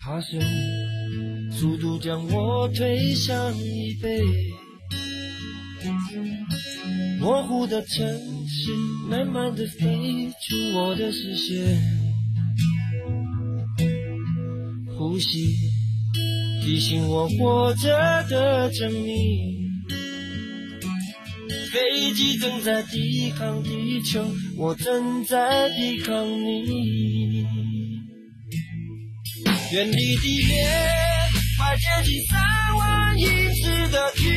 爬升，速度将我推向椅背。模糊的城市，慢慢的飞出我的视线。呼吸，提醒我活着的证明。飞机正在抵抗地球，我正在抵抗你。远离地面，快接近三万英尺的距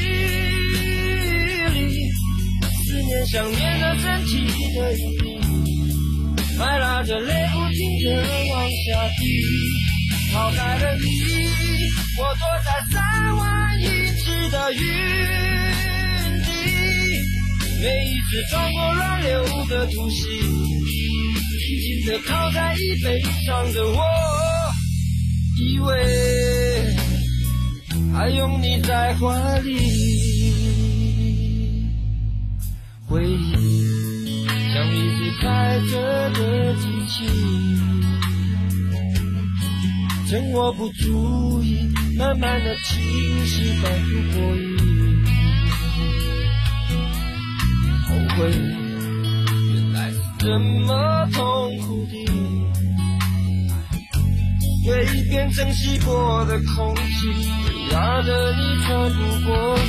离。思念想念的身体的引力，还拉着泪不停地往下滴。抛开了你，我躲在三万英尺的云底。每一次穿过乱流的突袭，紧紧地靠在椅背上的我。以为还拥你在怀里，回忆像一只开着的机器，趁我不注意，慢慢的侵蚀，反复过瘾。后悔原来是这么痛苦的。蜕变成稀薄的空气，压得你喘不过气。